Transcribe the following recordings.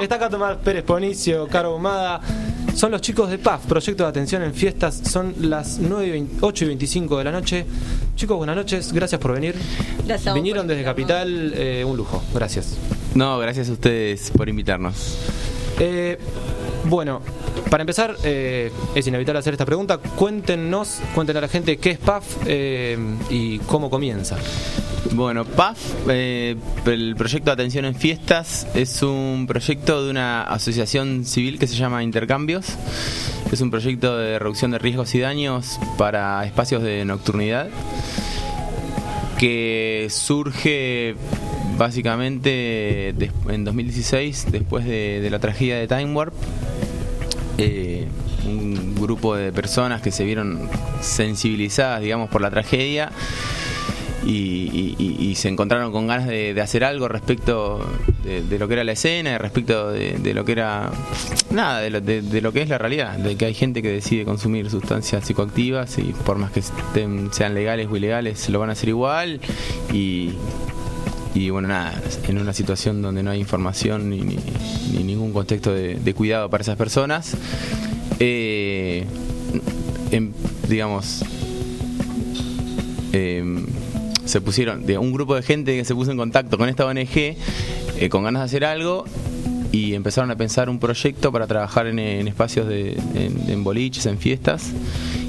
Está acá Tomás Pérez Ponicio, Caro Humada. Son los chicos de PAF, Proyecto de Atención en Fiestas. Son las 9 y 20 8 y 25 de la noche. Chicos, buenas noches. Gracias por venir. Gracias Vinieron desde. Capital. eh, un lujo. Gracias. No, gracias a ustedes por invitarnos. Eh, bueno, para empezar, eh, es inevitable hacer esta pregunta. Cuéntenos, cuéntenle a la gente qué es PAF eh, y cómo comienza. Bueno, PAF, eh, el proyecto de atención en fiestas, es un proyecto de una asociación civil que se llama Intercambios. Es un proyecto de reducción de riesgos y daños para espacios de nocturnidad que surge básicamente en 2016, después de, de la tragedia de Time Warp. Eh, un grupo de personas que se vieron sensibilizadas, digamos, por la tragedia y, se encontraron con ganas de, hacer algo respecto de, lo que era la escena, respecto de, lo que era nada, de lo, de lo que es la realidad, de que hay gente que decide consumir sustancias psicoactivas y por más que estén- sean legales o ilegales, lo van a hacer igual y y bueno, nada, en una situación donde no hay información ni, ni- ni ningún contexto de, cuidado para esas personas, eh, digamos, em, se pusieron, un grupo de gente que se puso en contacto con esta ONG eh, con ganas de hacer algo y empezaron a pensar un proyecto para trabajar en, espacios de en, boliches, en fiestas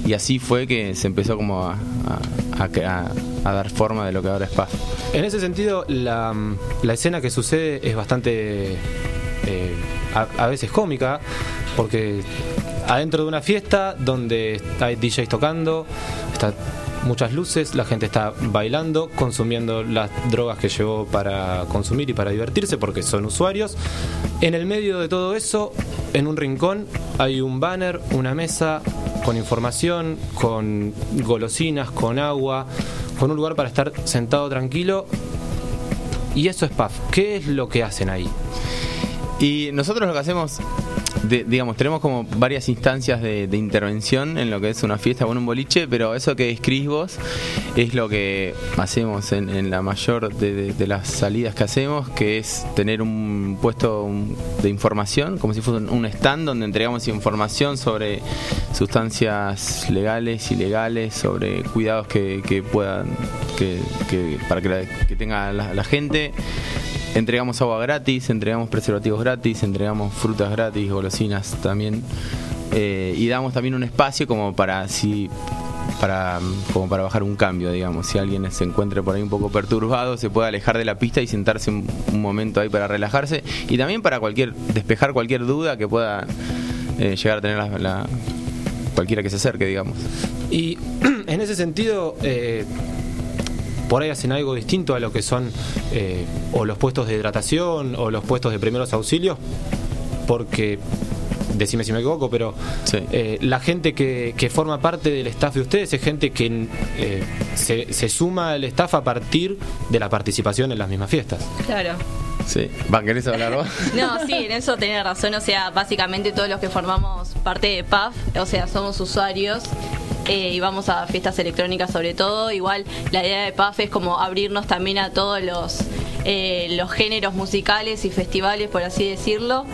y así fue que se empezó como a, a- dar forma de lo que ahora es PAF. En ese sentido, la, la escena que sucede es bastante eh, a, a veces cómica, porque adentro de una fiesta donde hay DJs tocando, está muchas luces, la gente está bailando, consumiendo las drogas que llevó para consumir y para divertirse, porque son usuarios. En el medio de todo eso, en un rincón, hay un banner, una mesa con información, con golosinas, con agua, con un lugar para estar sentado tranquilo. Y eso es PAF. ¿Qué es lo que hacen ahí? Y nosotros lo que hacemos, de- digamos, tenemos como varias instancias de, intervención en lo que es una fiesta o un boliche, pero eso que describís vos es lo que hacemos en, la mayor de, las salidas que hacemos, que es tener un puesto de información, como si fuese un- stand donde entregamos información sobre sustancias legales, ilegales, sobre cuidados que, que puedan, que, para que, tenga la gente. Entregamos agua gratis, entregamos preservativos gratis, entregamos frutas gratis, golosinas también. Eh, y damos también un espacio como para si para como para bajar un cambio, digamos. Si alguien se encuentra por ahí un poco perturbado, se puede alejar de la pista y sentarse un, momento ahí para relajarse y también para cualquier despejar cualquier duda que pueda eh, llegar a tener la, la- cualquiera que se acerque, digamos. Y en ese sentido, eh, por ahí hacen algo distinto a lo que son eh, o los puestos de hidratación o los puestos de primeros auxilios, porque, decime si me equivoco, pero Sí. eh, la gente que, que forma parte del staff de ustedes es gente que eh, se, se suma al staff a partir de la participación en las mismas fiestas. Claro. Sí. ¿Va, querés hablar vos? No, sí, en eso tenés razón. O sea, básicamente todos los que formamos parte de PAF, o sea, somos usuarios. eh, y vamos a fiestas electrónicas sobre todo. Igual la idea de PAF es como abrirnos también a todos los, eh, los géneros musicales y festivales, por así decirlo.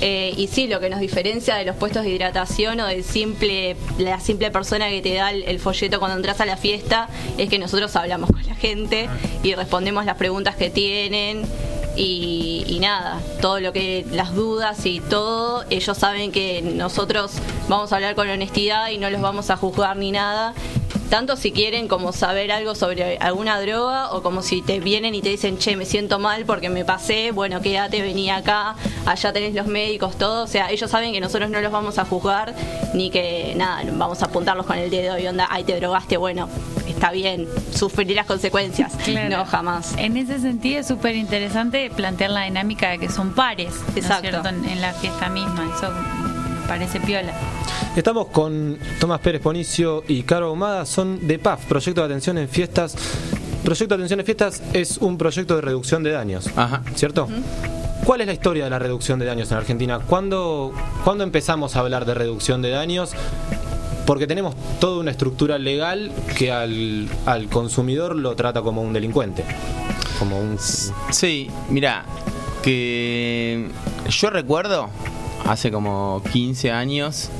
Eh, y sí, lo que nos diferencia de los puestos de hidratación o del simple, la simple persona que te da el folleto cuando entras a la fiesta es que nosotros hablamos con la gente y respondemos las preguntas que tienen y, y nada, todo lo que las dudas y todo, ellos saben que nosotros vamos a hablar con honestidad y no los vamos a juzgar ni nada. Tanto si quieren como saber algo sobre alguna droga o como si te vienen y te dicen, che, me siento mal porque me pasé, bueno, quédate, vení acá, allá tenés los médicos, todo. O sea, ellos saben que nosotros no los vamos a juzgar ni que nada, vamos a apuntarlos con el dedo y onda, ay, te drogaste, bueno, está bien, sufriré las consecuencias. Claro. No, jamás. En ese sentido es súper interesante plantear la dinámica de que son pares, ¿no es Exacto. cierto? En, en la fiesta misma, eso me parece piola. Estamos con Tomás Pérez Ponicio y Caro Ahumada, son de PAF, Proyecto de Atención en Fiestas. Proyecto de Atención en Fiestas es un proyecto de reducción de daños, Ajá. ¿cierto? ¿Cuál es la historia de la reducción de daños en Argentina? ¿Cuándo, ¿Cuándo empezamos a hablar de reducción de daños? Porque tenemos toda una estructura legal que al, al consumidor lo trata como un delincuente. Como un. Sí, mira, que yo recuerdo hace como 15 años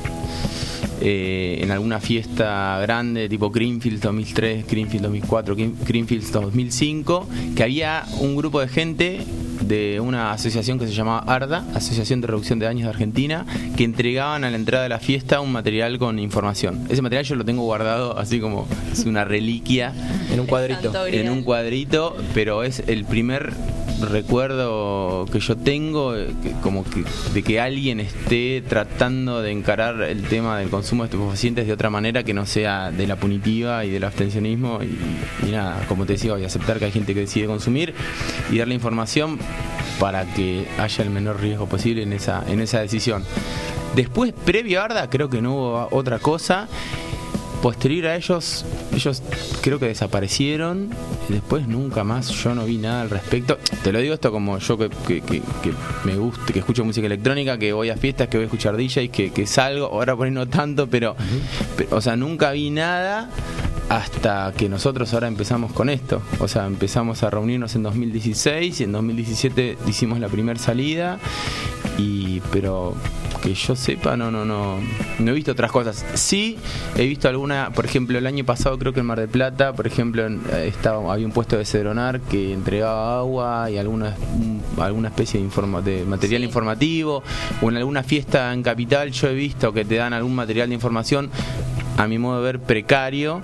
eh, en alguna fiesta grande tipo Greenfield 2003, Greenfield 2004, Greenfield 2005, que había un grupo de gente de una asociación que se llamaba ARDA, Asociación de Reducción de Daños de Argentina, que entregaban a la entrada de la fiesta un material con información. Ese material yo lo tengo guardado así como es una reliquia. En un cuadrito. En un cuadrito, pero es el primer recuerdo que yo tengo como que, de que alguien esté tratando de encarar el tema del consumo de estupefacientes de otra manera que no sea de la punitiva y del abstencionismo y, nada, como te decía, y aceptar que hay gente que decide consumir y darle información para que haya el menor riesgo posible en esa, en esa decisión. Después, previo a Arda, creo que no hubo otra cosa posterior a ellos, ellos creo que desaparecieron. Y después nunca más yo no vi nada al respecto. Te lo digo esto como yo que, me gusta, que escucho música electrónica, que voy a fiestas, que voy a escuchar DJs, que, que salgo, ahora por ahí no tanto, pero, o sea, nunca vi nada hasta que nosotros ahora empezamos con esto. O sea, empezamos a reunirnos en 2016 y en 2017 hicimos la primera salida. Y, pero que yo sepa, no, no, no, no he visto otras cosas. Sí, he visto alguna, por ejemplo, el año pasado creo que en Mar del Plata, por ejemplo, eh, estaba, había un puesto de Cedronar que entregaba agua y alguna, alguna especie de, informa, de material informativo, o en alguna fiesta en Capital yo he visto que te dan algún material de información, a mi modo de ver, precario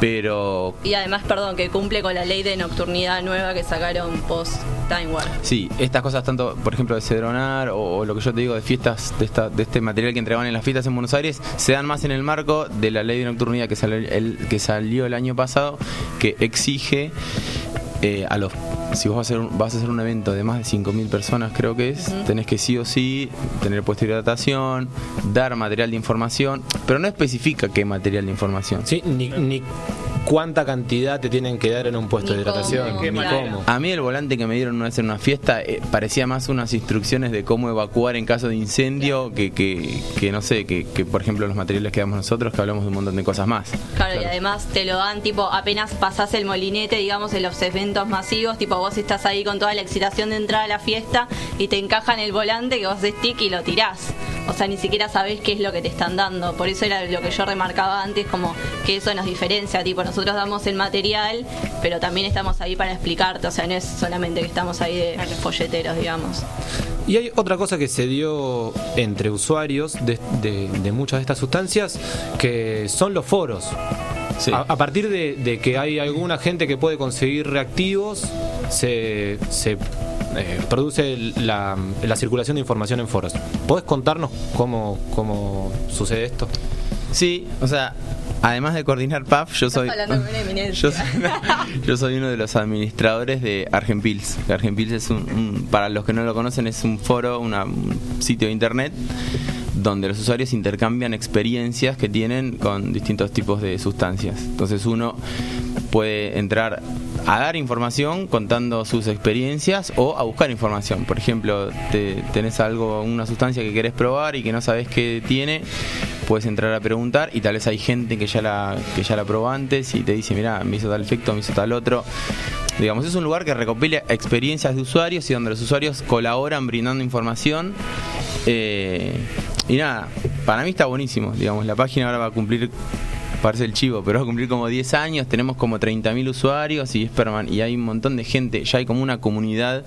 pero y además perdón que cumple con la ley de nocturnidad nueva que sacaron post Time War. Sí estas cosas tanto por ejemplo de Cedronar o, lo que yo te digo de fiestas de, esta, de este material que entregaban en las fiestas en Buenos Aires se dan más en el marco de la ley de nocturnidad que salió el, que salió el año pasado que exige eh, a los si vos vas a, hacer un, vas a hacer un evento de más de 5.000 personas, creo que es, tenés que sí o sí tener puesto de hidratación, dar material de información, pero no especifica qué material de información. Sí, ni, ni cuánta cantidad te tienen que dar en un puesto de hidratación, ni cómo. A mí el volante que me dieron una vez en una fiesta eh, parecía más unas instrucciones de cómo evacuar en caso de incendio que, que, que no sé, que, que, por ejemplo los materiales que damos nosotros, que hablamos de un montón de cosas más. Claro, y además te lo dan tipo apenas pasás el molinete, digamos, en los eventos masivos, tipo vos estás ahí con toda la excitación de entrar a la fiesta y te encajan el volante que vos haces stick y lo tirás. O sea, ni siquiera sabés qué es lo que te están dando. Por eso era lo que yo remarcaba antes, como que eso nos diferencia. Tipo, nosotros damos el material, pero también estamos ahí para explicarte. O sea, no es solamente que estamos ahí de folleteros, digamos. Y hay otra cosa que se dio entre usuarios de, muchas de estas sustancias, que son los foros. A, partir de, que hay alguna gente que puede conseguir reactivos, se, se eh, produce la, circulación de información en foros. ¿Podés contarnos cómo, cómo sucede esto? Sí, o sea, además de coordinar PAF, yo soy, yo soy, uno de los administradores de Argenpils. Argenpils es un, para los que no lo conocen, es un foro, un sitio de internet donde los usuarios intercambian experiencias que tienen con distintos tipos de sustancias. Entonces uno puede entrar a dar información contando sus experiencias o a buscar información. Por ejemplo, te, tenés algo, una sustancia que querés probar y que no sabes qué tiene, puedes entrar a preguntar y tal vez hay gente que ya la, que ya la probó antes y te dice, mira, me hizo tal efecto, me hizo tal otro. Digamos, es un lugar que recopila experiencias de usuarios y donde los usuarios colaboran brindando información. Eh, y nada, para mí está buenísimo. Digamos, la página ahora va a cumplir parece el chivo, pero va a cumplir como 10 años, tenemos como 30.000 usuarios y es y hay un montón de gente, ya hay como una comunidad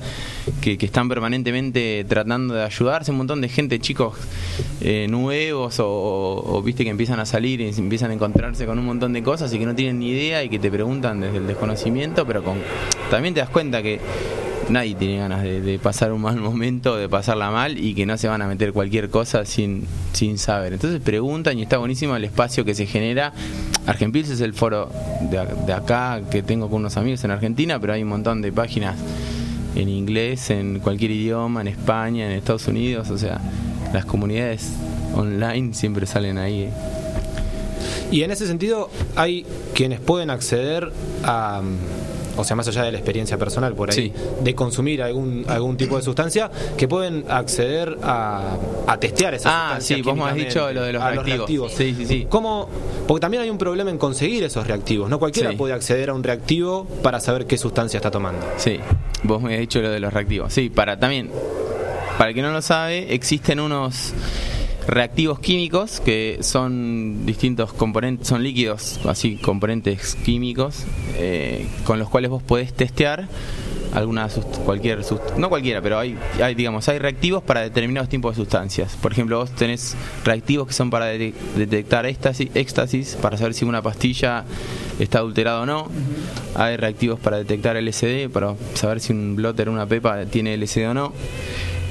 que, están permanentemente tratando de ayudarse, un montón de gente, chicos eh, nuevos o, viste que empiezan a salir y empiezan a encontrarse con un montón de cosas y que no tienen ni idea y que te preguntan desde el desconocimiento, pero con, también te das cuenta que nadie tiene ganas de, pasar un mal momento, de pasarla mal y que no se van a meter cualquier cosa sin, sin saber. Entonces preguntan y está buenísimo el espacio que se genera. Argenpils es el foro de, acá que tengo con unos amigos en Argentina, pero hay un montón de páginas en inglés, en cualquier idioma, en España, en Estados Unidos, o sea, las comunidades online siempre salen ahí. Y en ese sentido hay quienes pueden acceder a o sea, más allá de la experiencia personal por ahí, de consumir algún, algún tipo de sustancia, que pueden acceder a, a testear esa ah, Ah, sí, vos me has dicho lo de los reactivos. Sí, sí, sí. ¿Cómo? Porque también hay un problema en conseguir esos reactivos, ¿no? Cualquiera puede acceder a un reactivo para saber qué sustancia está tomando. Sí, vos me has dicho lo de los reactivos. Sí, para también para el que no lo sabe, existen unos reactivos químicos que son distintos componentes, son líquidos, así componentes químicos, eh, con los cuales vos podés testear alguna cualquier no cualquiera pero hay, hay digamos hay reactivos para determinados tipos de sustancias. Por ejemplo vos tenés reactivos que son para detectar éxtasis, éxtasis para saber si una pastilla está adulterada o no. Hay reactivos para detectar LSD para saber si un blotter una pepa tiene LSD o no.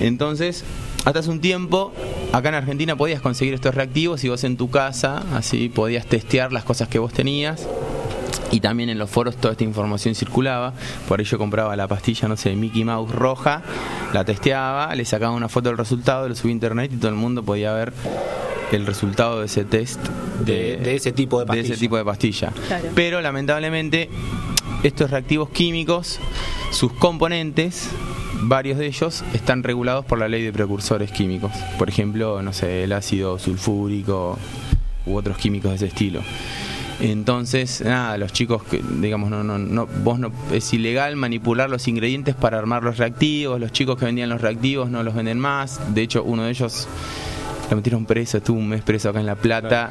Entonces hasta hace un tiempo, acá en Argentina podías conseguir estos reactivos y vos en tu casa, así podías testear las cosas que vos tenías. Y también en los foros toda esta información circulaba. Por ello compraba la pastilla, no sé, Mickey Mouse roja, la testeaba, le sacaba una foto del resultado, lo subía a internet y todo el mundo podía ver el resultado de ese test de, ese tipo de pastilla. De ese tipo de pastilla. Pero lamentablemente estos reactivos químicos, sus componentes varios de ellos están regulados por la ley de precursores químicos. Por ejemplo, no sé, el ácido sulfúrico u otros químicos de ese estilo. Entonces, nada, los chicos digamos, no, no, no, vos no, es ilegal manipular los ingredientes para armar los reactivos, los chicos que vendían los reactivos no los venden más, de hecho uno de ellos lo metieron preso, estuvo un mes preso acá en La Plata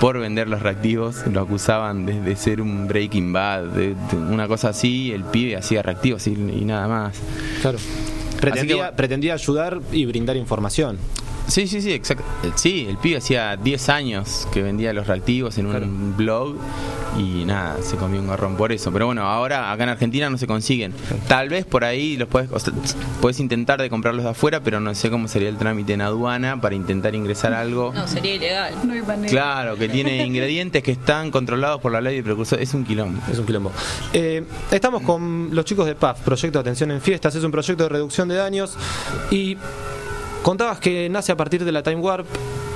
por vender los reactivos, lo acusaban de, ser un Breaking Bad, de, una cosa así, el pibe hacía reactivos y, nada más. Claro. Pretendía, pretendía ayudar y brindar información. Sí, sí, sí, exacto. Sí, el pibe hacía 10 años que vendía los reactivos en un blog y nada, se comió un garrón por eso. Pero bueno, ahora acá en Argentina no se consiguen. Tal vez por ahí los puedes, puedes intentar de comprarlos de afuera, pero no sé cómo sería el trámite en aduana para intentar ingresar algo. No, sería ilegal. claro, que tiene ingredientes que están controlados por la ley de precursor. Es un quilombo. Es un quilombo. Eh, estamos con los chicos de PAF, Proyecto de Atención en Fiestas. Es un proyecto de reducción de daños y Contabas que nace a partir de la Time Warp,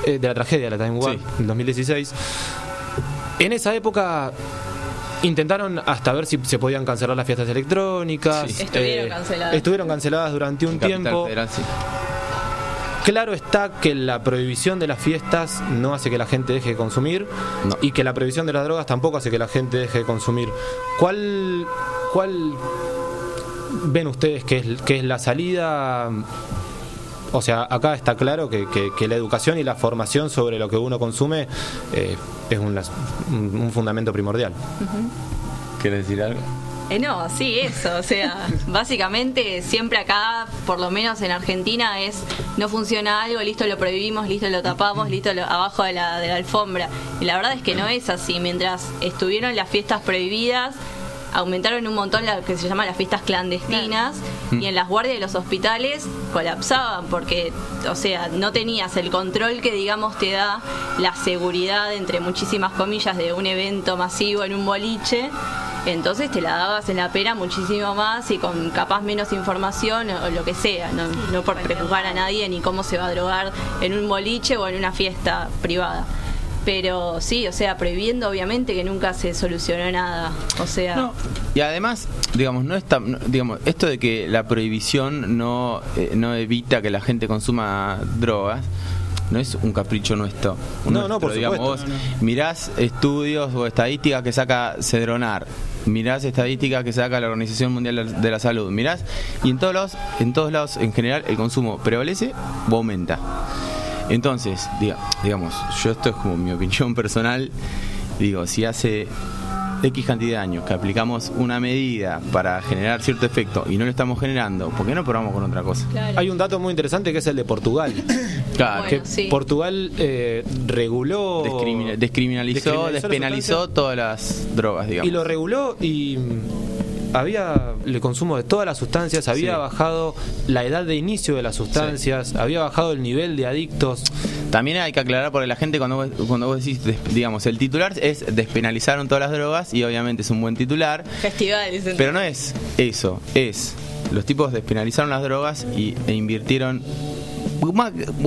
eh, de la tragedia de la Time Warp, en 2016. En esa época intentaron hasta ver si se podían cancelar las fiestas electrónicas. Estuvieron eh, canceladas. Estuvieron canceladas durante un tiempo. Claro está que la prohibición de las fiestas no hace que la gente deje de consumir y que la prohibición de las drogas tampoco hace que la gente deje de consumir. ¿Cuál, cuál ven ustedes que es, que es la salida o sea, acá está claro que, la educación y la formación sobre lo que uno consume eh, es un, fundamento primordial. ¿Quieres decir algo? Eh, no, sí, eso. O sea, básicamente siempre acá, por lo menos en Argentina, es no funciona algo, listo lo prohibimos, listo lo tapamos, listo lo, abajo de la, de la alfombra. Y la verdad es que no es así. Mientras estuvieron las fiestas prohibidas, aumentaron un montón lo que se llama las fiestas clandestinas y en las guardias de los hospitales colapsaban porque, o sea, no tenías el control que digamos te da la seguridad, entre muchísimas comillas, de un evento masivo en un boliche. Entonces te la dabas en la pera muchísimo más y con capaz menos información o, lo que sea, no, no por preocupar a nadie ni cómo se va a drogar en un boliche o en una fiesta privada pero sí, o sea, prohibiendo obviamente que nunca se solucionó nada. O sea. Y además, digamos, no está, digamos, esto de que la prohibición no, eh, no evita que la gente consuma drogas. No es un capricho nuestro. No, no, por digamos, Vos mirás estudios o estadísticas que saca Cedronar, mirás estadísticas que saca la Organización Mundial de la Salud, mirás y en todos lados, en todos lados en general el consumo prevalece o aumenta. Entonces, digamos, yo esto es como mi opinión personal, digo, si hace X cantidad de años que aplicamos una medida para generar cierto efecto y no lo estamos generando, ¿por qué no probamos con otra cosa? Hay un dato muy interesante que es el de Portugal. Claro. que Portugal eh, reguló... descriminalizó, despenalizó todas las drogas, digamos. Y lo reguló y había el consumo de todas las sustancias, había bajado la edad de inicio de las sustancias, había bajado el nivel de adictos. También hay que aclarar porque la gente cuando vos, cuando vos decís, digamos, el titular es despenalizaron todas las drogas y obviamente es un buen titular. Festival, Pero no es eso, es los tipos despenalizaron las drogas y, e invirtieron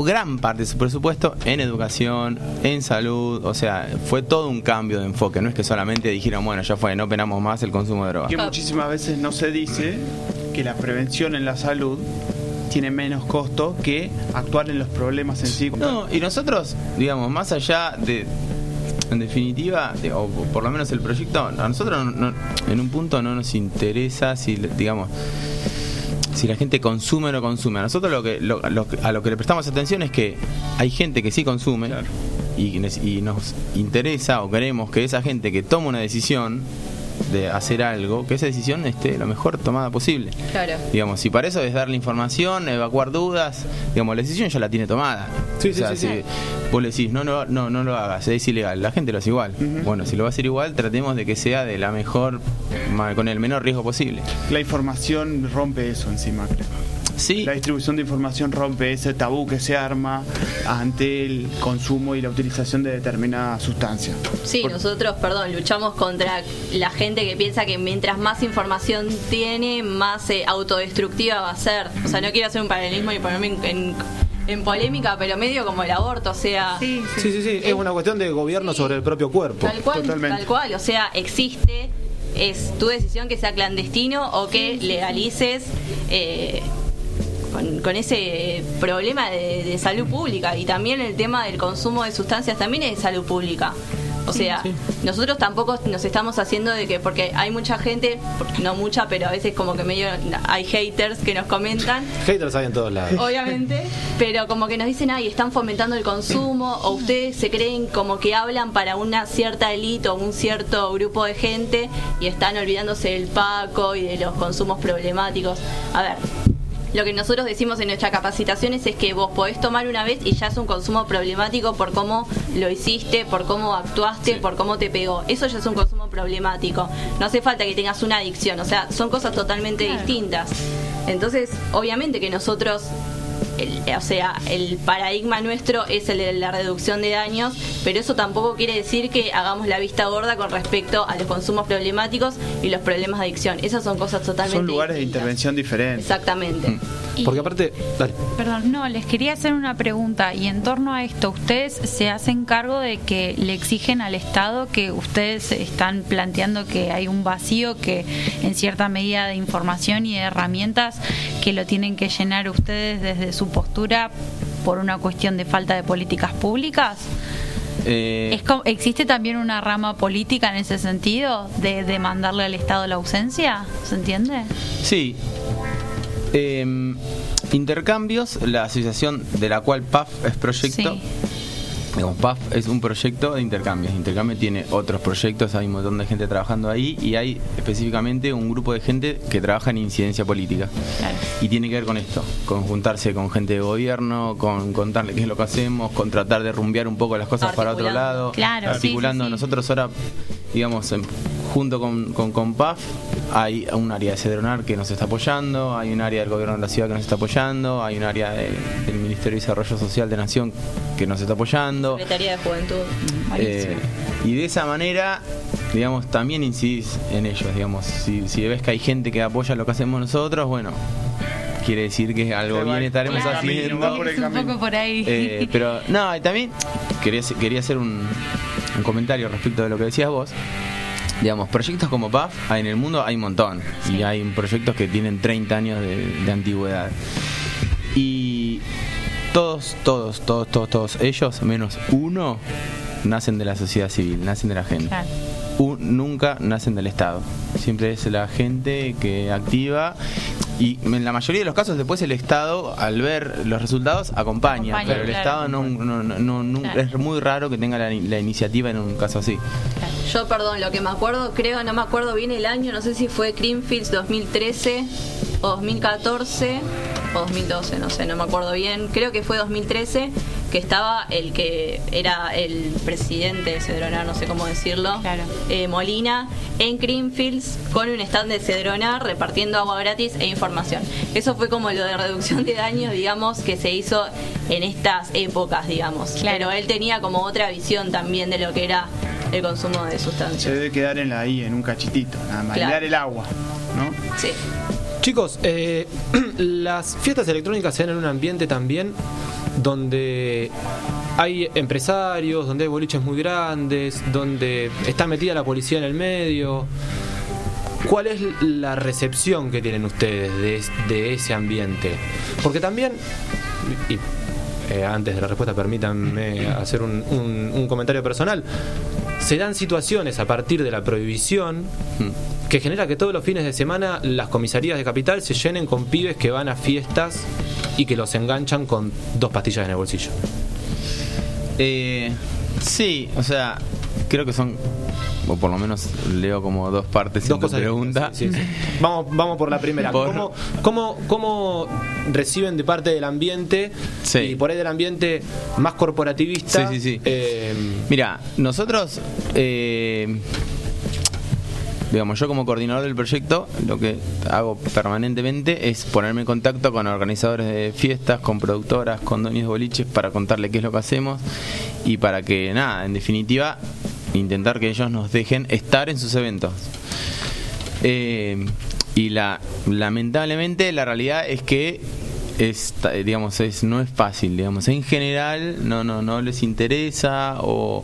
gran parte de su presupuesto en educación, en salud, o sea, fue todo un cambio de enfoque, no es que solamente dijeron, bueno, ya fue, no penamos más el consumo de drogas. Que muchísimas veces no se dice que la prevención en la salud tiene menos costo que actuar en los problemas en sí. No, y nosotros, digamos, más allá de, en definitiva, o por lo menos el proyecto, a nosotros en un punto no nos interesa si, digamos, si la gente consume o no consume. A nosotros lo que, lo- lo a lo que le prestamos atención es que hay gente que sí consume Claro. y nos interesa o queremos que esa gente que toma una decisión de hacer algo, que esa decisión esté lo mejor tomada posible. Claro. Digamos, si para eso es darle información, evacuar dudas, digamos, la decisión ya la tiene tomada. Sí, o sí, sea, sí, si sí. vos le decís, no, no, no, no lo hagas, es ilegal, la gente lo hace igual. Bueno, si lo va a hacer igual, tratemos de que sea de la mejor, ma- con el menor riesgo posible. La información rompe eso encima, creo. Sí, La distribución de información rompe ese tabú que se arma ante el consumo y la utilización de determinada sustancia. Sí, nosotros, perdón, luchamos contra la gente que piensa que mientras más información tiene, más eh, autodestructiva va a ser. O sea, no quiero hacer un paralelismo y ponerme en, en- en polémica, pero medio como el aborto, o sea, Sí, sí. Sí, sí, sí, es una cuestión de gobierno sobre el propio cuerpo. tal cual, Totalmente. tal cual, o sea, existe, es tu decisión que sea clandestino o que legalices. eh, con, con ese problema de, de salud pública y también el tema del consumo de sustancias también es de salud pública. O sea, sí. nosotros tampoco nos estamos haciendo de que, porque hay mucha gente, no mucha, pero a veces como que medio hay haters que nos comentan, Haters hay en todos lados. obviamente, pero como que nos dicen, ay, están fomentando el consumo, o ustedes se creen como que hablan para una cierta élite o un cierto grupo de gente y están olvidándose del Paco y de los consumos problemáticos. A ver. Lo que nosotros decimos en nuestras capacitaciones es que vos podés tomar una vez y ya es un consumo problemático por cómo lo hiciste, por cómo actuaste, por cómo te pegó. Eso ya es un consumo problemático. No hace falta que tengas una adicción, o sea, son cosas totalmente Claro. distintas. Entonces, obviamente que nosotros, el- o sea, el paradigma nuestro es el de la reducción de daños, pero eso tampoco quiere decir que hagamos la vista gorda con respecto a los consumos problemáticos y los problemas de adicción. Esas son cosas totalmente Son lugares de distintas. intervención diferentes. Exactamente. Y- Porque aparte, dale. Perdón, no, les quería hacer una pregunta y en torno a esto, ¿ustedes se hacen cargo de que le exigen al Estado que ustedes están planteando que hay un vacío que en cierta medida de información y de herramientas que lo tienen que llenar ustedes desde su postura por una cuestión de falta de políticas públicas? eh, ¿Es ¿Existe también una rama política en ese sentido de demandarle al Estado la ausencia? ¿Se entiende? sí. Eh, intercambios, la asociación de la cual PAF es proyecto. Sí. Digamos, PAF es un proyecto de intercambios. Intercambio tiene otros proyectos, hay un montón de gente trabajando ahí y hay específicamente un grupo de gente que trabaja en incidencia política. Claro. Y tiene que ver con esto, con juntarse con gente de gobierno, con contarle qué es lo que hacemos, con tratar de rumbear un poco las cosas para otro lado. Claro, sí, articulando. sí, sí. Nosotros ahora, digamos, en- junto con, con, con PAF, hay un área de Cedronar que nos está apoyando, hay un área del gobierno de la ciudad que nos está apoyando, hay un área de- del Ministerio de Desarrollo Social de Nación que nos está apoyando. Secretaría de Juventud. Eh, y de esa manera, digamos, también incidís en ellos, digamos. Si, si ves que hay gente que apoya lo que hacemos nosotros, bueno, quiere decir que algo bien estaremos Claro. haciendo. Va por el es un camino. poco por ahí. Eh, pero, no, y también quería, quería hacer un, un comentario respecto de lo que decías vos. Digamos, proyectos como PAF en el mundo hay un montón. Y hay proyectos que tienen 30 años de, de antigüedad. Y todos, todos, todos, todos, todos ellos, menos uno, nacen de la sociedad civil, nacen de la gente. Claro. Un- nunca nacen del Estado. Siempre es la gente que activa. Y en la mayoría de los casos después el Estado, al ver los resultados, acompaña. Acompaña, pero el claro. Estado no, no- no- no- no- Claro. es muy raro que tenga la, la iniciativa en un caso así. Yo, perdón, lo que me acuerdo, creo, no me acuerdo bien el año, no sé si fue Greenfields 2013 o 2014 o 2012, no sé, no me acuerdo bien. Creo que fue 2013 que estaba el que era el presidente de Cedronar, no sé cómo decirlo, Claro. eh, Molina, en Greenfields con un stand de Cedronar repartiendo agua gratis e información. Eso fue como lo de reducción de daños, digamos, que se hizo en estas épocas, digamos. Claro. Pero él tenía como otra visión también de lo que era el consumo de Se sustancias. debe quedar en la I, en un cachitito, nada más. y Claro. dar el agua, ¿no? Sí. Chicos, eh, las fiestas electrónicas se dan en un ambiente también donde hay empresarios, donde hay boliches muy grandes, donde está metida la policía en el medio. ¿Cuál es la recepción que tienen ustedes de, es- de ese ambiente? Porque también, y eh, antes de la respuesta permítanme hacer un, comentario personal, se dan situaciones a partir de la prohibición que genera que todos los fines de semana las comisarías de capital se llenen con pibes que van a fiestas y que los enganchan con dos pastillas en el bolsillo. Eh, sí, o sea, creo que son, o por lo menos leo como dos partes Dos cosas pregunta. distintas, sí, sí. Vamos, vamos por la primera. Por- ¿Cómo, cómo, cómo reciben de parte del ambiente Sí. y por ahí del ambiente más corporativista? Sí, sí, sí. eh, Mira, nosotros, eh, digamos, yo como coordinador del proyecto, lo que hago permanentemente es ponerme en contacto con organizadores de fiestas, con productoras, con dueños de boliches para contarle qué es lo que hacemos y para que, nada, en definitiva, intentar que ellos nos dejen estar en sus eventos. Eh, y la lamentablemente la realidad es que es, ta- digamos es no es fácil digamos. En general no no no les interesa o,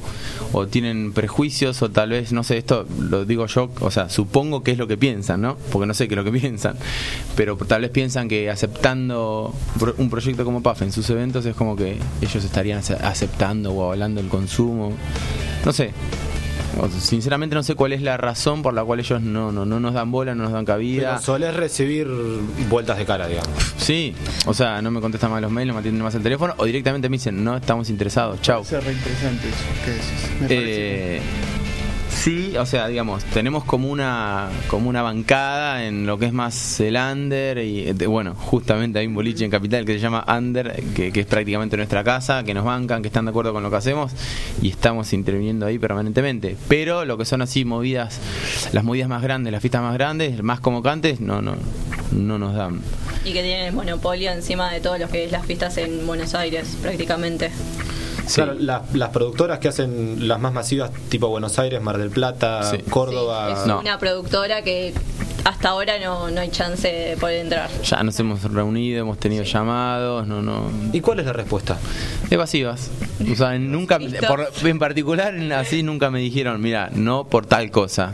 o tienen prejuicios o tal vez no sé esto lo digo yo o sea supongo que es lo que piensan no porque no sé qué es lo que piensan pero tal vez piensan que aceptando un proyecto como PAF en sus eventos es como que ellos estarían ace- aceptando o avalando el consumo. No sé Sinceramente no sé cuál es la razón por la cual ellos no, no, no nos dan bola, no nos dan cabida. pero solés recibir vueltas de cara, digamos. Sí, o sea, no me contestan más los mails, no me atienden más el teléfono, o directamente me dicen, no estamos interesados, re interesante eso decís. Me parece. Sí, o sea, digamos, tenemos como una como una bancada en lo que es más el under y bueno, justamente hay un boliche en Capital que se llama Under, que, que es prácticamente nuestra casa, que nos bancan, que están de acuerdo con lo que hacemos y estamos interviniendo ahí permanentemente. Pero lo que son así movidas, las movidas más grandes, las fiestas más grandes, más convocantes, no, no, no nos dan. Y que tienen el monopolio encima de todo lo que es las fiestas en Buenos Aires, prácticamente. Sí. Claro, la- las productoras que hacen las más masivas, tipo Buenos Aires, Mar del Plata, Sí. Córdoba. Sí, es No. una productora que hasta ahora no, no hay chance de poder entrar. Ya nos hemos reunido, hemos tenido llamados, no, no. ¿Y cuál es la respuesta? Evasivas. O sea, nunca, por- en particular, así nunca me dijeron, mira, no por tal cosa.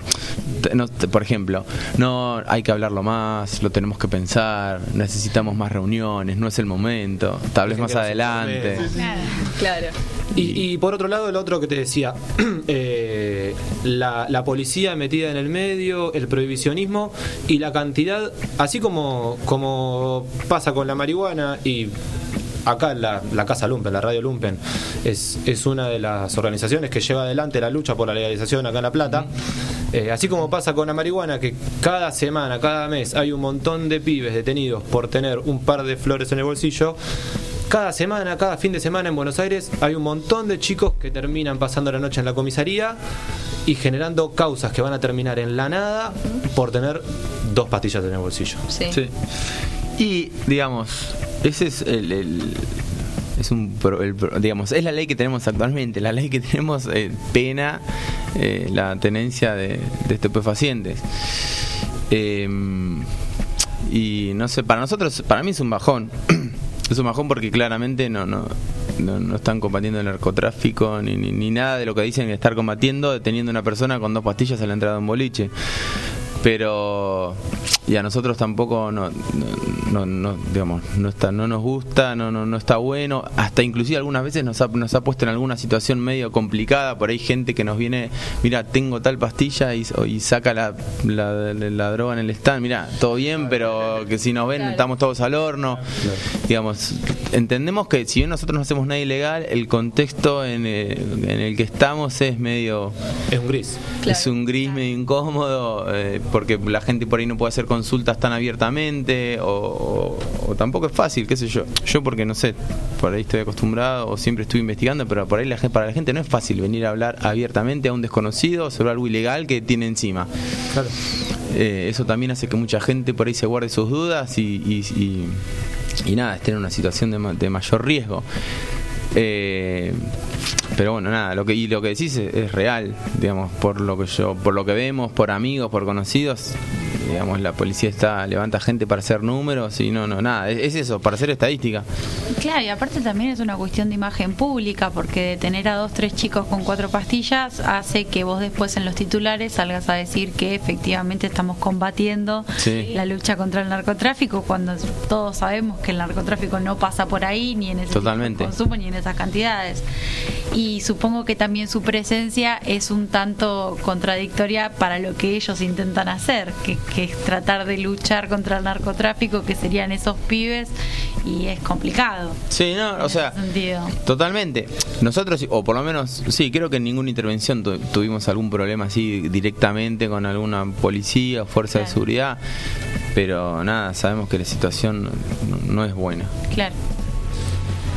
No, por ejemplo, no hay que hablarlo más, lo tenemos que pensar, necesitamos más reuniones, no es el momento, tal vez más adelante. Claro. Y, y por otro lado, el otro que te decía, eh, la, la policía metida en el medio, el prohibicionismo y la cantidad, así como, como pasa con la marihuana y acá la, la Casa Lumpen, la Radio Lumpen, es, es una de las organizaciones que lleva adelante la lucha por la legalización acá en La Plata. Eh, así como pasa con la marihuana, que cada semana, cada mes hay un montón de pibes detenidos por tener un par de flores en el bolsillo, cada semana, cada fin de semana en Buenos Aires hay un montón de chicos que terminan pasando la noche en la comisaría y generando causas que van a terminar en la nada por tener dos pastillas en el bolsillo. Sí. Sí. Y, digamos, ese es el. el- es un pro- el digamos es la ley que tenemos actualmente la ley que tenemos eh, pena eh, la tenencia de, de estupefacientes Eh, y no sé para nosotros para mí es un bajón es un bajón porque claramente no no no, no están combatiendo el narcotráfico ni, ni, ni nada de lo que dicen estar combatiendo deteniendo a una persona con dos pastillas a la entrada de un boliche. Pero y a nosotros tampoco no, no, no, no, digamos no está no nos gusta no, no no está bueno. Hasta inclusive algunas veces nos ha, nos ha puesto en alguna situación medio complicada. Por ahí gente que nos viene mira tengo tal pastilla y, y saca la, la, la droga en el stand mira todo bien pero que si nos ven estamos todos al horno digamos entendemos que si bien nosotros no hacemos nada ilegal el contexto en, eh, en el que estamos es medio Es un gris. Claro. es un gris medio incómodo eh, porque la gente por ahí no puede hacer consultas tan abiertamente o, o- o tampoco es fácil, qué sé yo. Yo porque no sé, por ahí estoy acostumbrado o siempre estuve investigando, pero por ahí la, para la gente no es fácil venir a hablar abiertamente a un desconocido sobre algo ilegal que tiene encima. Claro. Eh, eso también hace que mucha gente por ahí se guarde sus dudas y, y, y- y nada, esté en una situación de, ma- de mayor riesgo. Eh, pero bueno, nada, lo que y lo que decís es, es real, digamos, por lo que yo, por lo que vemos, por amigos, por conocidos, digamos, la policía está levanta gente para hacer números y no, no, nada, es, es eso, para hacer estadística. Claro, y aparte también es una cuestión de imagen pública, porque tener a dos, tres chicos con cuatro pastillas hace que vos después en los titulares salgas a decir que efectivamente estamos combatiendo Sí. la lucha contra el narcotráfico, cuando todos sabemos que el narcotráfico no pasa por ahí, ni en ese Totalmente. consumo, ni en esas cantidades. Y supongo que también su presencia es un tanto contradictoria para lo que ellos intentan hacer, que, que es tratar de luchar contra el narcotráfico, que serían esos pibes, y es complicado. Sí, no, o sea, sentido. Totalmente. Nosotros, o por lo menos, sí, creo que en ninguna intervención tu- tuvimos algún problema así directamente con alguna policía o fuerza de seguridad, pero nada, sabemos que la situación no es buena. Claro.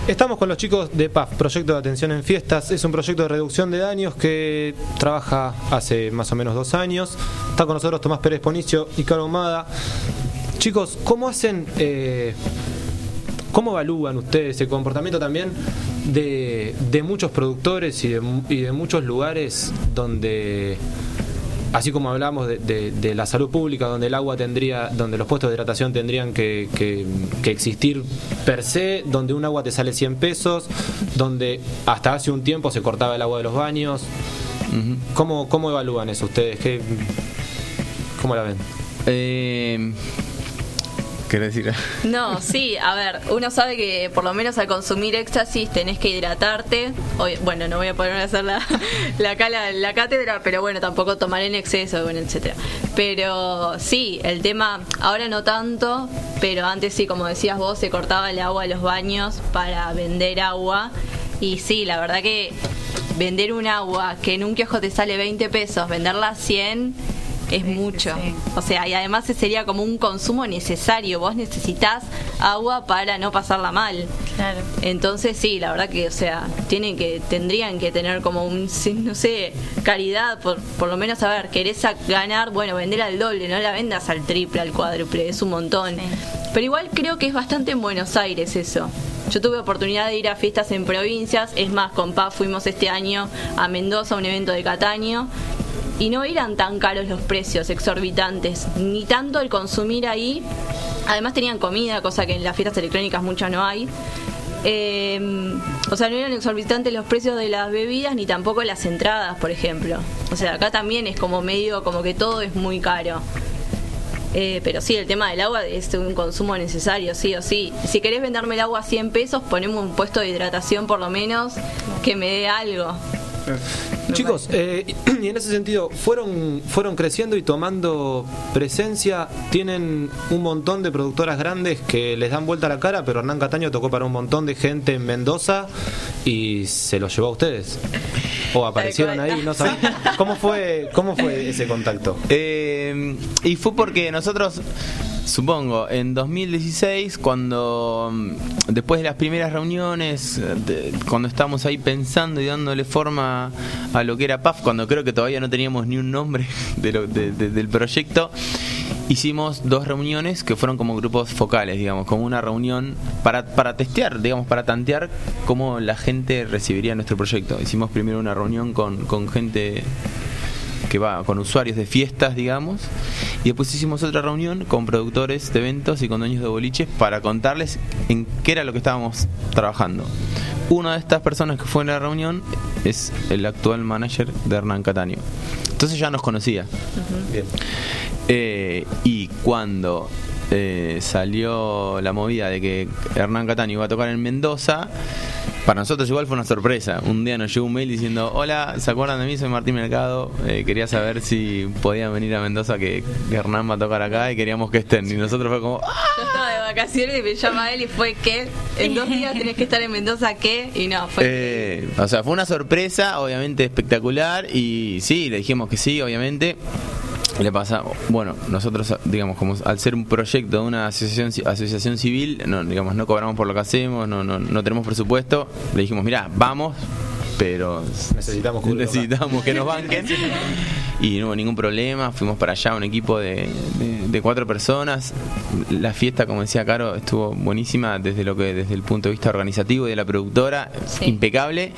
Estamos con los chicos de PAF, Proyecto de Atención en Fiestas. Es un proyecto de reducción de daños que trabaja hace más o menos dos años. Está con nosotros Tomás Pérez Ponicio y Caro Humada. Chicos, ¿cómo hacen, eh, cómo evalúan ustedes el comportamiento también de, muchos productores y de muchos lugares donde así como hablamos de, de- de la salud pública, donde el agua tendría, donde los puestos de hidratación tendrían que, que- que existir per se, donde un agua te sale 100 pesos, donde hasta hace un tiempo se cortaba el agua de los baños. ¿Cómo, cómo evalúan eso ustedes? ¿Qué, ¿Cómo la ven? Eh, ¿Querés decir? No, sí, a ver, uno sabe que por lo menos al consumir éxtasis tenés que hidratarte. Hoy- bueno, no voy a poner a hacer la, la, la cátedra, pero bueno, tampoco tomar en exceso, bueno, etcétera. Pero sí, el tema, ahora no tanto, pero antes sí, como decías vos, se cortaba el agua a los baños para vender agua. Y sí, la verdad que vender un agua que en un kiosco te sale 20 pesos, venderla a 100 es Sí, mucho. sí. O sea, y además sería como un consumo necesario. Vos necesitas agua para no pasarla mal. Claro. Entonces sí, la verdad que, o sea, tienen que, tendrían que tener como un, no sé, caridad, por, por lo menos, a ver, querés ganar, bueno, vender al doble, no la vendas al triple, al cuádruple, es un montón. Pero igual creo que es bastante en Buenos Aires eso. Yo tuve oportunidad de ir a fiestas en provincias, es más, con Paz fuimos este año a Mendoza, a un evento de Cataño, y no eran tan caros los precios exorbitantes, ni tanto el consumir ahí. Además tenían comida, cosa que en las fiestas electrónicas muchas no hay. Eh, o sea, no eran exorbitantes los precios de las bebidas ni tampoco las entradas, por ejemplo. O sea, acá también es como medio, como que todo es muy caro. Eh, pero sí, el tema del agua es un consumo necesario, sí o sí. Si querés venderme el agua a 100 pesos, poneme un puesto de hidratación por lo menos que me dé algo. Chicos, eh, y en ese sentido, fueron, fueron creciendo y tomando presencia. Tienen un montón de productoras grandes que les dan vuelta a la cara, pero Hernán Cataño tocó para un montón de gente en Mendoza y se los llevó a ustedes. O aparecieron ahí, no saben. ¿Cómo fue, ¿Cómo fue ese contacto? Eh, y fue porque nosotros, supongo, en 2016, cuando después de las primeras reuniones, de- cuando estábamos ahí pensando y dándole forma a lo que era PAF, cuando creo que todavía no teníamos ni un nombre de lo- de- de- del proyecto, hicimos dos reuniones que fueron como grupos focales, digamos, como una reunión para, para testear, digamos, para tantear cómo la gente recibiría nuestro proyecto. Hicimos primero una reunión con, con gente que va con usuarios de fiestas, digamos, y después hicimos otra reunión con productores de eventos y con dueños de boliches para contarles en qué era lo que estábamos trabajando. Una de estas personas que fue en la reunión es el actual manager de Hernán Cataño. Entonces ya nos conocía. Bien. Eh, y cuando eh, salió la movida de que Hernán Cataño iba a tocar en Mendoza, para nosotros igual fue una sorpresa. Un día nos llegó un mail diciendo, hola, ¿se acuerdan de mí? Soy Martín Mercado. Eh, quería saber si podían venir a Mendoza que, Hernán va a tocar acá y queríamos que estén. Y nosotros fue como, "Ah". Yo estaba de vacaciones y me llama él y fue que en dos días tenés que estar en Mendoza, ¿qué? Y no, fue. Eh, o sea, fue una sorpresa, obviamente espectacular. Y sí, le dijimos que sí, obviamente. Le pasa, bueno, nosotros, digamos, como al ser un proyecto de una asociación asociación civil, no, digamos, no cobramos por lo que hacemos, no, no, no tenemos presupuesto. Le dijimos, mira, vamos, pero Necesitamos necesitamos que nos banquen. Y no hubo ningún problema, fuimos para allá, un equipo de, de- de cuatro personas. La fiesta, como decía Caro, estuvo buenísima desde lo que desde el punto de vista organizativo y de la productora, Sí. impecable.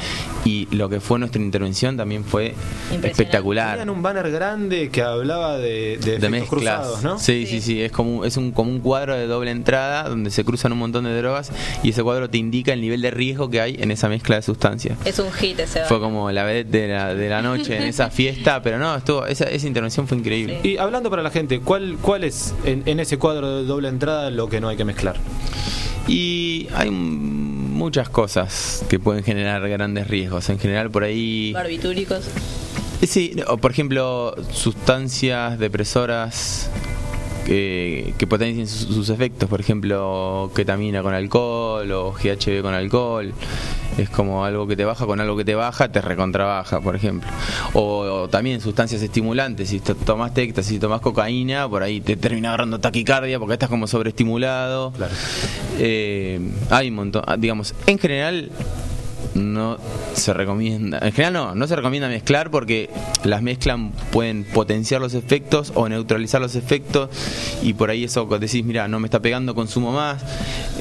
Y lo que fue nuestra intervención también fue espectacular. Tenían un banner grande que hablaba de, de, de efectos mezclas. cruzados, ¿no? Sí, sí, sí, es como es un como un cuadro de doble entrada donde se cruzan un montón de drogas y ese cuadro te indica el nivel de riesgo que hay en esa mezcla de sustancias. Es un hit ese. Fue como la vedette de la, de la noche en esa fiesta, pero no, estuvo esa, esa intervención fue increíble. Y hablando para la gente, ¿cuál, cuál es en, en ese cuadro de doble entrada lo que no hay que mezclar? Y hay m- muchas cosas que pueden generar grandes riesgos. En general, por ahí. Barbitúricos. Sí, o por ejemplo, sustancias depresoras que, que potencien sus, sus efectos, por ejemplo, ketamina con alcohol o GHB con alcohol. Es como algo que te baja con algo que te baja, te recontrabaja, por ejemplo. O, o también sustancias estimulantes, si to- tomaste éxtasis, si tomás cocaína, por ahí te termina agarrando taquicardia porque estás como sobreestimulado. Claro. Eh, hay un montón, ah, digamos, en general no se recomienda, en general no, no se recomienda mezclar porque las mezclas pueden potenciar los efectos o neutralizar los efectos. Y por ahí eso decís, mira, no me está pegando, consumo más,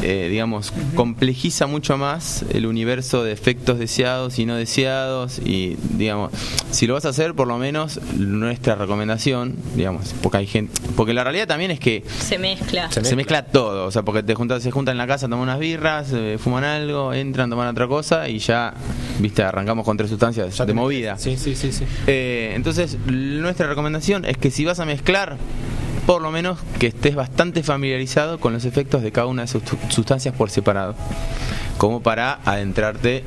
eh, digamos, complejiza mucho más el universo de efectos deseados y no deseados. Y digamos, si lo vas a hacer, por lo menos nuestra recomendación, digamos, porque hay gente, porque la realidad también es que Se mezcla. Se se mezcla todo, o sea, porque te juntas, se juntan en la casa, toman unas birras, eh, fuman algo, entran, toman otra cosa y ya, viste, arrancamos con tres sustancias Ya de movida. Sí, sí, sí, sí. Eh, entonces, nuestra recomendación es que si vas a mezclar, por lo menos que estés bastante familiarizado con los efectos de cada una de sus sustancias por separado, como para adentrarte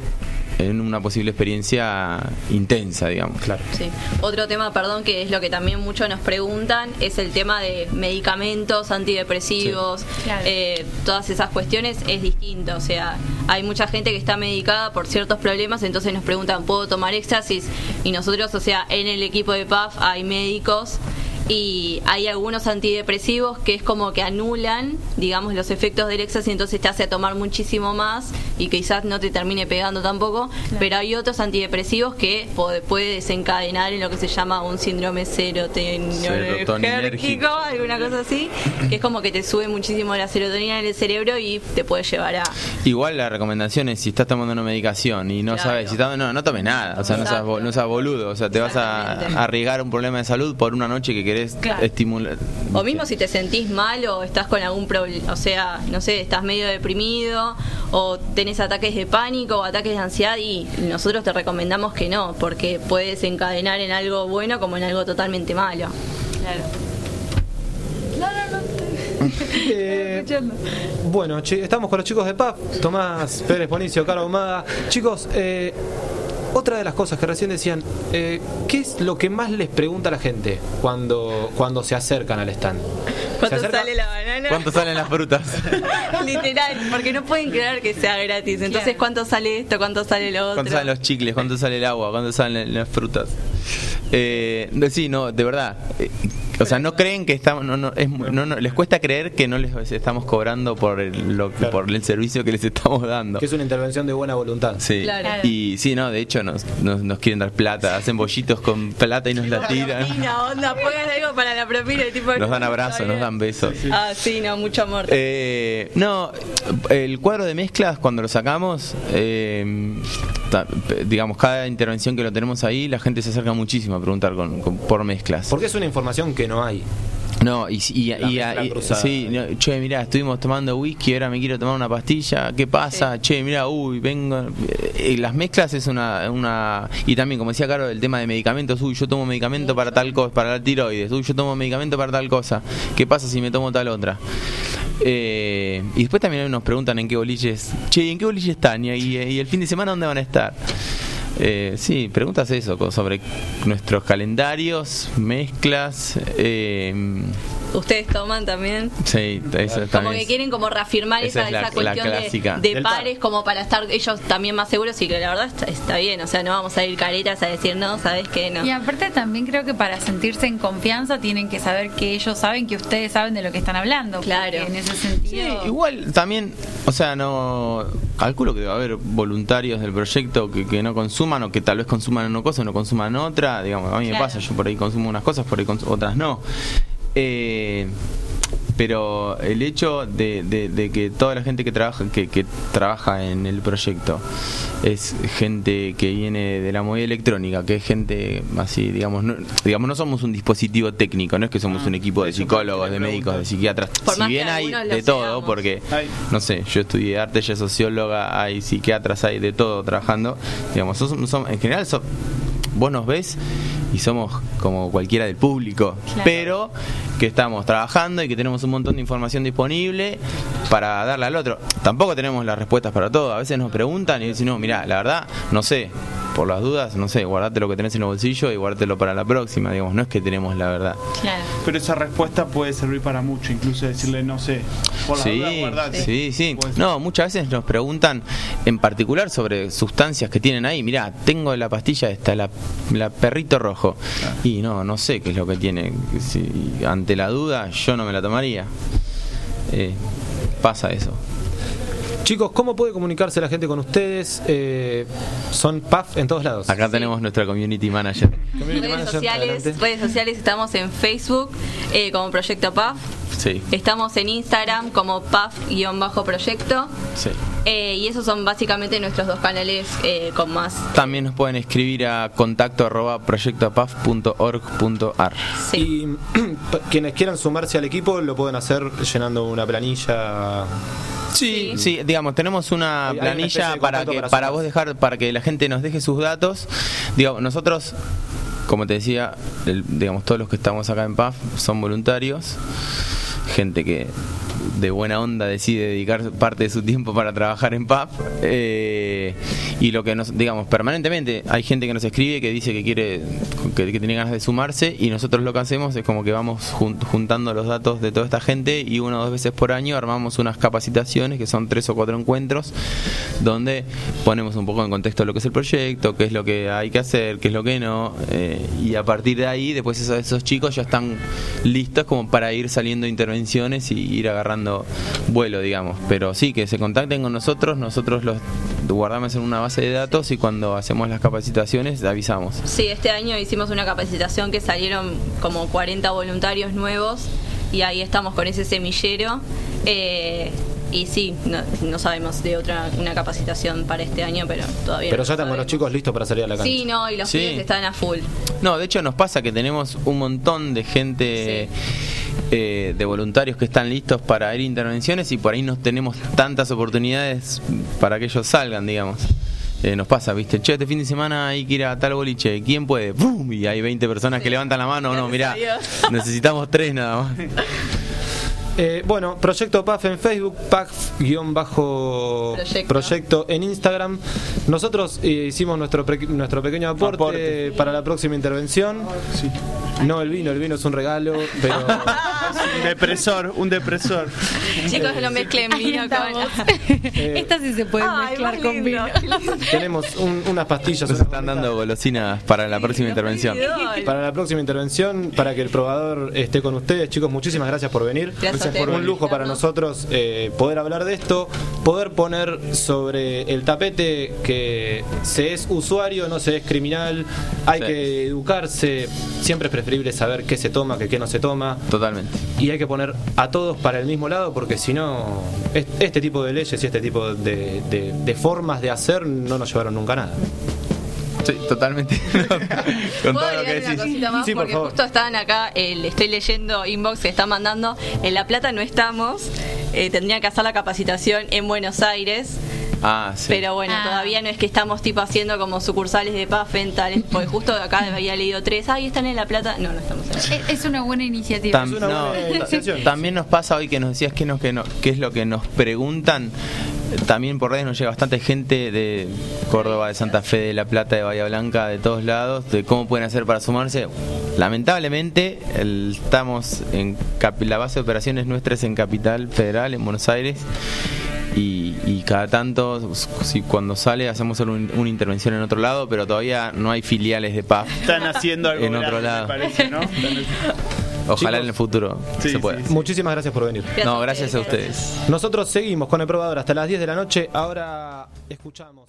en una posible experiencia intensa, digamos. Claro. Sí. Otro tema, perdón, que es lo que también muchos nos preguntan, es el tema de medicamentos, antidepresivos, Sí. Claro. eh, todas esas cuestiones es distinto. O sea, hay mucha gente que está medicada por ciertos problemas, entonces nos preguntan, ¿puedo tomar éxtasis? Y nosotros, o sea, en el equipo de PAF hay médicos y hay algunos antidepresivos que es como que anulan, digamos, los efectos del éxtasis, entonces te hace tomar muchísimo más y quizás no te termine pegando tampoco, pero hay otros antidepresivos que puede desencadenar en lo que se llama un síndrome serotoninérgico, alguna cosa así, que es como que te sube muchísimo la serotonina en el cerebro y te puede llevar a... Igual la recomendación es si estás tomando una medicación y no Claro. sabes, si estás, no, no tomes nada, o sea, no seas, no seas boludo, o sea, te vas a arriesgar un problema de salud por una noche que querés Claro. estimular. O mismo si te sentís mal o estás con algún problema, o sea, no sé, estás medio deprimido o tenés ataques de pánico o ataques de ansiedad y nosotros te recomendamos que no, porque puede desencadenar en algo bueno como en algo totalmente malo. Claro. Eh, bueno, estamos con los chicos de PAP, Tomás Pérez Bonicio, Caro Ahumada. Chicos, eh, otra de las cosas que recién decían, eh, ¿qué es lo que más les pregunta a la gente cuando, cuando se acercan al stand? ¿Cuánto acerca- sale la banana? ¿Cuánto salen las frutas? Literal, porque no pueden creer que sea gratis. Entonces. ¿cuánto sale esto? ¿Cuánto sale lo otro? ¿Cuánto salen los chicles? ¿Cuánto sale el agua? ¿Cuánto salen las frutas? Eh, sí, no, de verdad. eh, o sea, no creen que estamos, no, no, es mu- no, no, les cuesta creer que no les estamos cobrando por el, lo- Claro. por el servicio que les estamos dando. Que es una intervención de buena voluntad. Sí. Claro. Y sí, no, de hecho nos, nos, nos quieren dar plata, hacen bollitos con plata y nos la tiran. Propina, onda, pongan algo para la propina. tipo Nos dan abrazos, nos dan besos. Ah, sí, no, mucho amor. Eh, no, el cuadro de mezclas cuando lo sacamos, eh, digamos, cada intervención que lo tenemos ahí, la gente se acerca muchísimo a preguntar con, con- por mezclas. Porque es una información que no hay. No, y, y, y- y- sí, no, che, mirá, estuvimos tomando whisky, ahora me quiero tomar una pastilla, ¿qué pasa? Che, mirá, uy, vengo. Eh, las mezclas es una, una. Y también, como decía Caro, el tema de medicamentos, uy, yo tomo medicamento para tal cosa, para la tiroides, uy, yo tomo medicamento para tal cosa, ¿qué pasa si me tomo tal otra? Eh, y después también nos preguntan en qué boliches, che, ¿y en qué boliches están? Y, y- y el fin de semana dónde van a estar? Eh, sí, preguntas eso, sobre nuestros calendarios, mezclas. Eh, Ustedes toman también. sí, eso Como también. que quieren como reafirmar Esa esa, es la- esa la cuestión de- pares par. como para estar ellos también más seguros y que la verdad está, está bien, o sea, no vamos a ir caretas a decir no, sabes que no. Y aparte también creo que para sentirse en confianza tienen que saber que ellos saben que ustedes saben de lo que están hablando. Claro. En ese Sí, sentido. igual también, o sea, no calculo que debe haber voluntarios del proyecto que, que no consuman o que tal vez consuman una cosa o no consuman otra. Digamos, a mí me pasa, yo por ahí consumo unas cosas, por ahí otras no. Eh, pero el hecho de, de- de que toda la gente que trabaja que, que trabaja en el proyecto es gente que viene de la movida electrónica, que es gente así, digamos, no, digamos no somos un dispositivo técnico, no es que somos un equipo de psicólogos, de médicos, de psiquiatras. Por si bien hay de todo, seamos. porque no sé, yo estudié arte, ella es socióloga, hay psiquiatras, hay de todo trabajando. Digamos, sos- sos- en general so- vos nos ves y somos como cualquiera del público, Claro. pero que estamos trabajando y que tenemos un montón de información disponible para darle al otro. Tampoco tenemos las respuestas para todo. A veces nos preguntan y dicen, no, mira, la verdad, no sé. Por las dudas, no sé, guardate lo que tenés en el bolsillo y guardátelo para la próxima, digamos, no es que tenemos la verdad. Claro. Pero esa respuesta puede servir para mucho, incluso decirle, no sé, por la Sí, duda, guardate. sí, sí. No, muchas veces nos preguntan en particular sobre sustancias que tienen ahí. Mirá, tengo la pastilla esta, la, la perrito rojo. Y no, no sé qué es lo que tiene. Si- ante la duda, yo no me la tomaría. Eh, pasa eso. Chicos, ¿cómo puede comunicarse la gente con ustedes? Eh, son PAF en todos lados. Acá tenemos nuestra community manager. Community Redes manager, sociales, adelante. redes sociales estamos en Facebook eh, como Proyecto PAF. Sí, Estamos en Instagram como PAF-proyecto. sí. Eh, y esos son básicamente nuestros dos canales eh, con más. También nos pueden escribir a contacto arroba proyectopaf.org.ar. Sí. Y quienes quieran sumarse al equipo lo pueden hacer llenando una planilla. Sí, sí, digamos, tenemos una Hay- hay una especie planilla para que para vos dejar para que la gente nos deje sus datos. Digamos, nosotros como te decía, el- digamos todos los que estamos acá en PAF son voluntarios, gente que de buena onda decide dedicar parte de su tiempo para trabajar en PAF eh, y lo que nos digamos permanentemente hay gente que nos escribe que dice que quiere que, tiene ganas de sumarse y nosotros lo que hacemos es como que vamos jun- juntando los datos de toda esta gente y una o dos veces por año armamos unas capacitaciones que son tres o cuatro encuentros donde ponemos un poco en contexto lo que es el proyecto, qué es lo que hay que hacer, qué es lo que no eh, y a partir de ahí después esos, esos chicos ya están listos como para ir saliendo intervenciones y ir agarrando vuelo digamos pero sí que se contacten con nosotros nosotros los guardamos en una base de datos y cuando hacemos las capacitaciones avisamos Sí, este año hicimos una capacitación que salieron como 40 voluntarios nuevos y ahí estamos con ese semillero. Eh, y sí, no, no sabemos de otra una capacitación para este año, pero todavía Pero no ya están con los chicos listos para salir a la cancha. Sí, no, y los Sí. pibes están a full. No, de hecho nos pasa que tenemos un montón de gente, eh, de voluntarios que están listos para ir a intervenciones y por ahí no tenemos tantas oportunidades para que ellos salgan, digamos. Eh, nos pasa, ¿viste? Che, este fin de semana hay que ir a tal boliche. ¿Quién puede? ¡Pum! Y hay 20 personas que levantan la mano. No, mira, necesitamos tres nada más. Eh, bueno, Proyecto PAF en Facebook, PAF-proyecto Proyecto. en Instagram. Nosotros eh, hicimos nuestro, pre- nuestro pequeño aporte, Aporte. para la próxima intervención. No el vino, el vino es un regalo, pero Un depresor, un depresor. Chicos, no mezclen vino con. Esta sí se puede Ay, mezclar con lindo. vino. tenemos un- unas pastillas. Nos unas están dando golosinas para la próxima intervención. Para la próxima intervención, para que el probador esté con ustedes, chicos, muchísimas gracias por venir. Gracias a ustedes por un lujo para nosotros eh, poder hablar de esto, poder poner sobre el tapete que se es usuario, no se es criminal, hay Sí. que educarse, siempre es preferible saber qué se toma que qué no se toma. Totalmente. Y hay que poner a todos para el mismo lado porque si no, es- este tipo de leyes y este tipo de, de- de formas de hacer no nos llevaron nunca a nada. Sí, totalmente. Con ¿Puedo todo lo que una decís. cosita más? Sí, por porque favor. justo estaban acá, eh, le estoy leyendo inbox que están mandando. En La Plata no estamos, eh, tendría que hacer la capacitación en Buenos Aires. Ah, sí. Pero bueno, Ah. todavía no es que estamos tipo haciendo como sucursales de PAF en tales, porque justo acá había leído tres, ahí están en La Plata. No, no estamos en La Plata. Es- una buena iniciativa. Tam- Es una no, buena también nos pasa hoy que nos decías qué, nos, que no- qué es lo que nos preguntan. También por redes nos llega bastante gente de Córdoba, de Santa Fe, de La Plata, de Bahía Blanca, de todos lados, de cómo pueden hacer para sumarse. Lamentablemente, el- estamos en la base de operaciones nuestra es en Capital Federal, en Buenos Aires. Y, y cada tanto, si cuando sale, hacemos un- una intervención en otro lado, pero todavía no hay filiales de PAF. Están haciendo algo En otro grande, lado. me parece, ¿no? Ojalá Chicos. en el futuro Sí, se pueda. sí, sí. Muchísimas gracias por venir. Gracias No, gracias a ustedes. ustedes. Nosotros seguimos con el probador hasta las 10 de la noche. Ahora escuchamos.